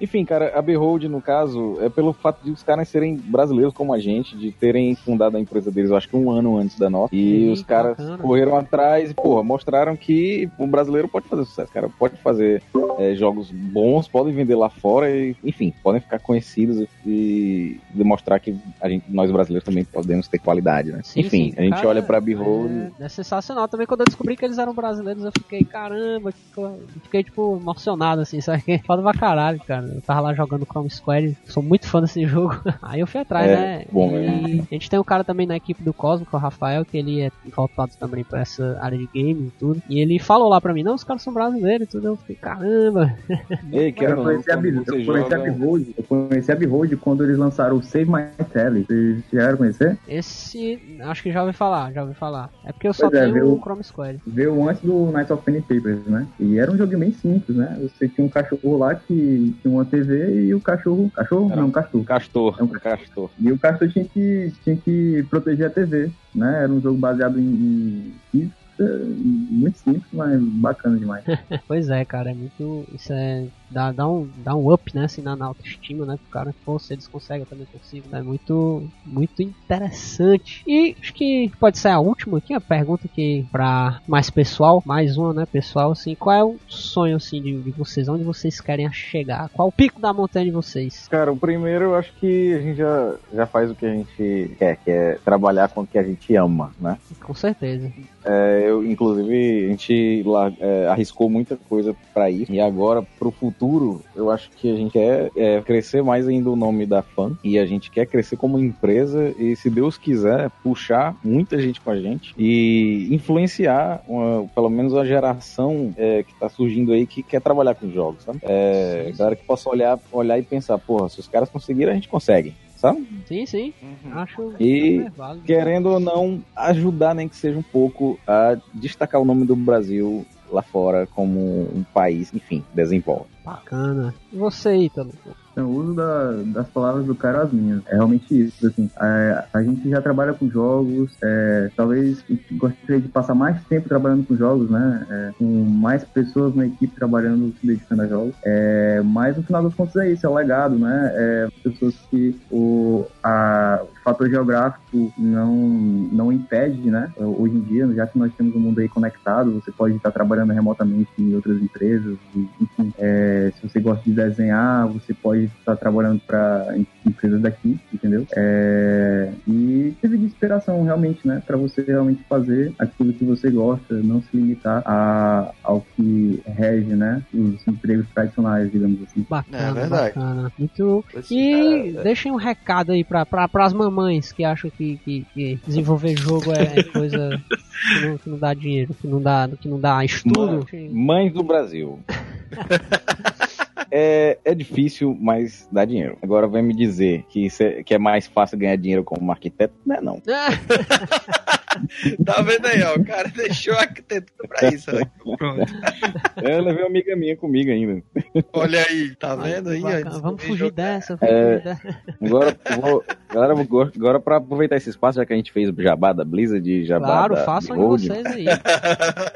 D: enfim. Enfim, cara, a Behold, no caso, é pelo fato de os caras serem brasileiros como a gente, de terem fundado a empresa deles, eu acho que um ano antes da nossa. E
B: Ih,
D: os caras
B: bacana.
D: correram atrás e, porra, mostraram que o brasileiro pode fazer sucesso, cara. Pode fazer é, jogos bons, podem vender lá fora e, enfim, podem ficar conhecidos e demonstrar que a gente, nós brasileiros também podemos ter qualidade, né?
B: Sim,
D: enfim,
B: sim.
D: a gente
B: Cara,
D: olha pra Behold.
B: É, é sensacional. Também quando eu descobri que eles eram brasileiros, eu fiquei, caramba, fiquei tipo emocionado, assim, sabe? Foda pra caralho, cara. Eu tava lá jogando Chrome Squad, sou muito fã desse jogo. Aí eu fui atrás,
D: É,
B: né?
D: bom
B: e a gente tem um cara também na equipe do Cosmo, que é o Rafael, que ele é voltado também pra essa área de game e tudo. E ele falou lá pra mim, não, os caras são brasileiros e tudo. Eu fiquei, caramba.
D: Ei,
E: Eu
D: quero
E: conheci, a, Be-
D: você
E: eu, conheci a
D: joga-
E: Behold, eu conheci a Behold quando eles lançaram o Save My Tele. Vocês chegaram a conhecer?
B: Esse, acho que já ouvi falar, já ouvi falar. É porque eu só
E: Pois é,
B: tenho
E: viu?
B: o Chrome Squad.
E: Veio antes do Knights of Pen and Papers, né? E era um jogo bem simples, né? Você tinha um cachorro lá que tinha uma TV e o cachorro... Cachorro?
D: Era
E: Não, castor.
D: Castor,
E: É um-
D: Castor.
E: E o castor tinha que, tinha que proteger a TV, né? Era um jogo baseado em, em muito simples, mas bacana demais.
B: Pois é, cara, é muito. Isso é. Dá, dá, um, dá um up, né, assim, na, na autoestima, né? Pro cara, pô, se eles conseguem, eu também consigo. É muito, muito interessante. E acho que pode ser a última aqui, a pergunta que pra mais pessoal, mais uma, né, pessoal, assim, qual é o sonho, assim, de, de vocês? Onde vocês querem chegar? Qual o pico da montanha de vocês?
D: Cara, o primeiro eu acho que a gente já, já faz o que a gente quer, que é trabalhar com o que a gente ama, né?
B: Com certeza.
D: É, eu, inclusive, a gente lá, é, arriscou muita coisa pra isso. E agora, pro futuro, eu acho que a gente quer é, crescer mais ainda o nome da FAN. E a gente quer crescer como empresa. E, se Deus quiser, puxar muita gente com a gente. E influenciar, uma- pelo menos, a geração é, que tá surgindo aí que quer trabalhar com jogos, sabe? É, galera que possa olhar, olhar e pensar, porra, se os caras conseguiram, a gente consegue, sabe?
B: Sim, sim. Acho
D: E
B: válido.
D: querendo ou não, ajudar nem que seja um pouco a destacar o nome do Brasil lá fora como um país, enfim, desenvolve.
B: Bacana. E você, Ítalo?
E: Então, o uso da, das palavras do cara às minhas. É realmente isso. Assim, a, a gente já trabalha com jogos, é, talvez gostaria de passar mais tempo trabalhando com jogos, né? É, com mais pessoas na equipe trabalhando, se dedicando a jogos. É, mas no final das contas é isso, é o legado, né? É, pessoas que o, a, o fator geográfico não, não impede, né? Hoje em dia, já que nós temos um mundo aí conectado, você pode estar trabalhando remotamente em outras empresas, enfim, é, se você gosta de desenhar, você pode estar trabalhando para empresas daqui, entendeu? É, e teve de inspiração realmente, né? Para você realmente fazer aquilo que você gosta, não se limitar a, ao que rege, né? Os empregos tradicionais, digamos assim.
B: Bacana, é verdade. bacana. Muito... E cara, deixem um recado aí para as mamães que acham que, que, que desenvolver jogo é, é coisa que não, que não, dá dinheiro, que não dá, que não dá estudo.
D: Mães do Brasil. é, é difícil, mas dá dinheiro. Agora vem me dizer que, é, que é mais fácil ganhar dinheiro como arquiteto? Não é não.
C: tá vendo aí, ó? O cara deixou a arquitetura pra isso. Né? Pronto.
D: Eu levei uma amiga minha comigo ainda.
C: Olha aí, tá vendo aí?
B: Vamos fugir dessa.
D: É, agora, vou, galera, agora pra aproveitar esse espaço, já que a gente fez o jabá da Blizzard e jabá
B: claro,
D: da
B: façam de vocês aí.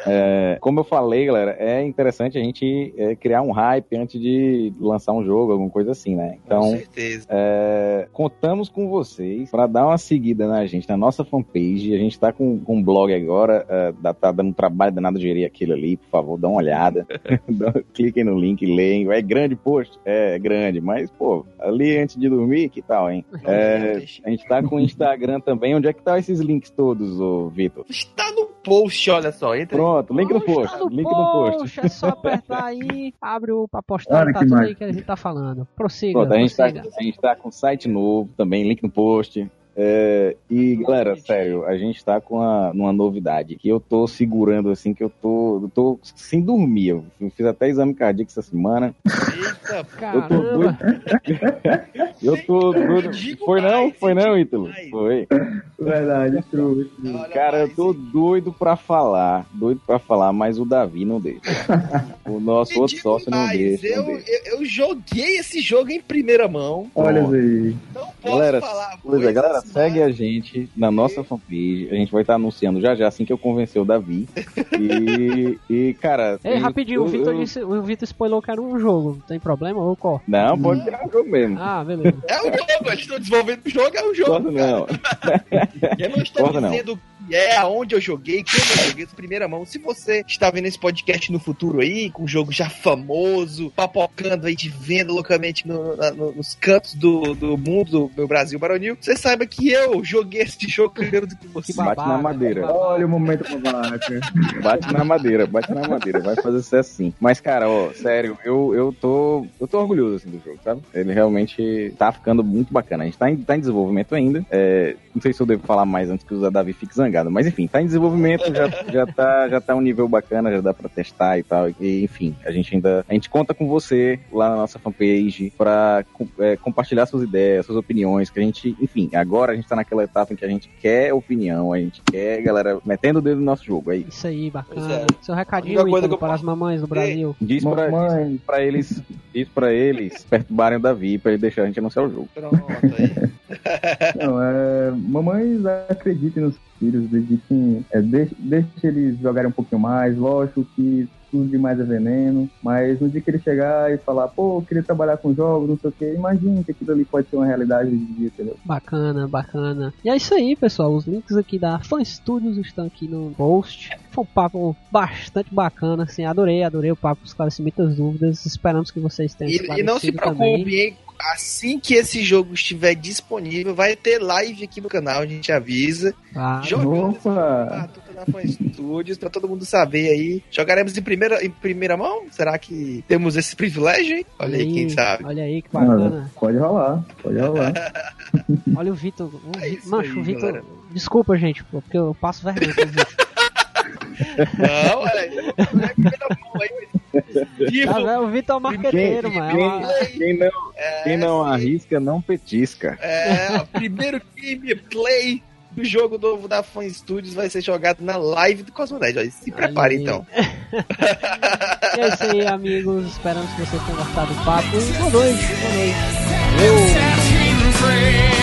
D: É, como eu falei, galera, é interessante a gente é, criar um hype antes de lançar um jogo, alguma coisa assim, né? Então, com certeza. É, contamos com vocês para dar uma seguida na gente, na nossa fanpage. A gente tá com, com um blog agora, uh, tá dando um trabalho danado de gerir aquilo ali, por favor, dá uma olhada. Cliquem no link, leem. É grande post? É, é grande, mas, pô, ali antes de dormir, que tal, hein? É, a gente tá com o Instagram também. Onde é que tá esses links todos, ô Vitor?
C: Está no post, olha só.
D: Entra Pronto, link no post.
B: No
D: link
B: post, no post. É só apertar aí, abre o pra postar, tá tudo mais. aí que a gente tá falando. Prossiga. Pronto,
D: a gente, tá, a gente tá com site novo também, link no post. É, e galera, sério, a gente tá com uma, uma novidade que eu tô segurando assim, que eu tô, eu tô sem dormir. Eu fiz até exame cardíaco essa semana.
C: Eita,
D: eu tô doido. eu tô doido. Foi não? Foi não, Ítalo? Foi.
E: Verdade, true.
D: Cara, eu tô doido pra falar, doido pra falar, mas o Davi não deixa. O nosso outro sócio não deixa,
C: eu,
D: não deixa.
C: Eu, eu, joguei esse jogo em primeira mão.
E: Olha aí.
C: Não posso
D: galera,
C: falar.
D: Pois é, galera, segue a gente na nossa fanpage. A gente vai estar anunciando já já, assim que eu convencer o Davi. E, e cara.
B: Ei, rapidinho, eu, o Vitor disse, o Vitor spoilou que era um jogo. Tem problema ou corre?
D: Não, pode tirar o jogo mesmo.
B: Ah, beleza.
C: É um jogo, eles estão desenvolvendo o jogo, é um jogo.
D: Corta, não.
C: eu não estou Corta, dizendo que é, aonde eu joguei, como eu joguei de primeira mão. Se você está vendo esse podcast no futuro aí, com um jogo já famoso, papocando aí de venda loucamente no, no, nos cantos do, do mundo do meu Brasil Baronil, você saiba que eu joguei esse jogo primeiro do que você.
D: Bate na madeira.
E: Olha o momento babaca.
D: Bate na madeira, bate na madeira. Vai fazer sucesso sim. Mas, cara, ó, sério, eu, eu tô. Eu tô orgulhoso assim, do jogo, sabe? Ele realmente tá ficando muito bacana. A gente tá em, tá em desenvolvimento ainda. É, não sei se eu devo falar mais antes que o Davi fique zangado, mas enfim, tá em desenvolvimento, já, já, tá, já tá um nível bacana, já dá pra testar e tal. E, enfim, a gente ainda. A gente conta com você lá na nossa fanpage pra é, compartilhar suas ideias, suas opiniões, que a gente, enfim, agora a gente tá naquela etapa em que a gente quer opinião, a gente quer, galera, metendo o dedo no nosso jogo. Aí.
B: Isso aí, bacana. É. Seu recadinho Ítalo, para as mamães do Brasil.
D: Diz pra, diz pra eles, diz pra eles perturbarem o Davi pra ele deixar a gente anunciar o jogo.
C: Pronto, aí.
E: Não, é, mamães acreditem nos filhos, dediquem, é, deixe, deixe eles jogarem um pouquinho mais, lógico que tudo demais é veneno, mas no dia que ele chegar e falar, pô, eu queria trabalhar com jogos, não sei o que, imagine que aquilo ali pode ser uma realidade em dia, entendeu?
B: Bacana, bacana. E é isso aí, pessoal. Os links aqui da Fan Studios estão aqui no post. Foi um papo bastante bacana, assim, adorei, adorei o papo, esclareci muitas dúvidas. Esperamos que vocês tenham
C: E, e não se preocupe, hein? assim que esse jogo estiver disponível, vai ter live aqui no canal, a gente avisa.
B: Ah,
C: jogando na Fan Studios, pra todo mundo saber aí. Jogaremos em primeira, em primeira mão? Será que temos esse privilégio, hein? Olha aí, aí quem sabe.
B: Olha aí que bacana.
E: pode rolar, pode rolar.
B: olha o Vitor. O é Mancho, o Vitor. Desculpa, gente, porque eu passo vergonha com o Vitor.
C: Não, olha aí. É
B: o Vitor é o marqueteiro,
D: quem,
B: mano.
D: Quem, quem, não, é, quem não arrisca, não petisca.
C: É, primeiro gameplay O jogo novo da Fan Studios vai ser jogado na live do Cosmonerd. Se prepare então.
B: e é isso aí, amigos. Esperamos que vocês tenham gostado do papo. E boa noite. Boa noite. Valeu.